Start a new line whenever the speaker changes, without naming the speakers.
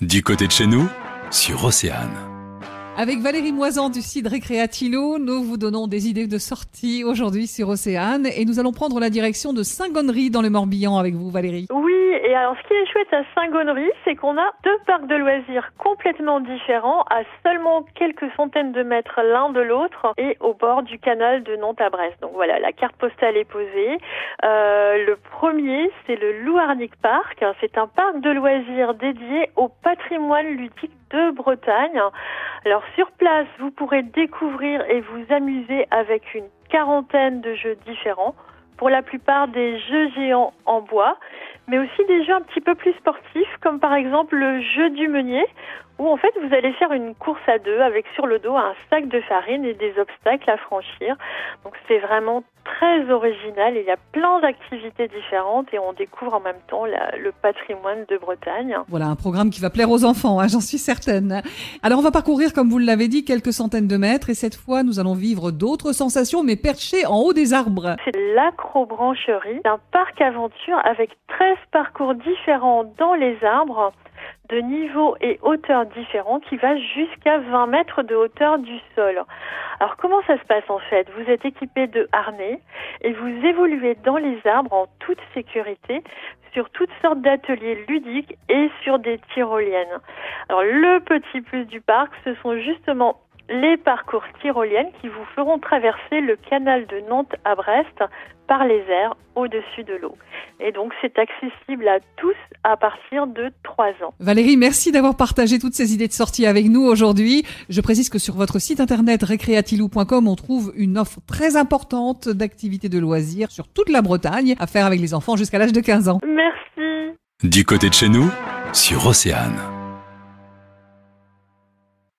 Du côté de chez nous, sur Océane.
Avec Valérie Moisan du site Récréatilo, nous vous donnons des idées de sortie aujourd'hui sur Océane et nous allons prendre la direction de Saint-Gonnery dans le Morbihan avec vous Valérie.
Oui, et alors ce qui est chouette à Saint-Gonnery, c'est qu'on a deux parcs de loisirs complètement différents à seulement quelques centaines de mètres l'un de l'autre et au bord du canal de Nantes à Brest. Donc voilà, la carte postale est posée. Euh, le premier, c'est le Louarnic Park. C'est un parc de loisirs dédié au patrimoine ludique de Bretagne. Alors sur place, vous pourrez découvrir et vous amuser avec une quarantaine de jeux différents. Pour la plupart des jeux géants en bois, mais aussi des jeux un petit peu plus sportifs, comme par exemple le jeu du meunier, où en fait vous allez faire une course à deux avec sur le dos un sac de farine et des obstacles à franchir. Donc c'est vraiment très original. Il y a plein d'activités différentes et on découvre en même temps la, le patrimoine de Bretagne.
Voilà un programme qui va plaire aux enfants, hein, j'en suis certaine. Alors on va parcourir, comme vous l'avez dit, quelques centaines de mètres et cette fois nous allons vivre d'autres sensations, mais perchées en haut des arbres.
C'est l'acrobrancherie, un parc aventure avec 13 parcours différents dans les arbres de niveaux et hauteurs différents qui va jusqu'à 20 mètres de hauteur du sol. Alors comment ça se passe en fait? Vous êtes équipé de harnais et vous évoluez dans les arbres en toute sécurité sur toutes sortes d'ateliers ludiques et sur des tyroliennes. Alors le petit plus du parc, ce sont justement les parcours tyroliennes qui vous feront traverser le canal de Nantes à Brest par les airs au-dessus de l'eau. Et donc c'est accessible à tous à partir de 3 ans.
Valérie, merci d'avoir partagé toutes ces idées de sortie avec nous aujourd'hui. Je précise que sur votre site internet recreatilou.com, on trouve une offre très importante d'activités de loisirs sur toute la Bretagne à faire avec les enfants jusqu'à l'âge de 15 ans.
Merci.
Du côté de chez nous, sur Océane.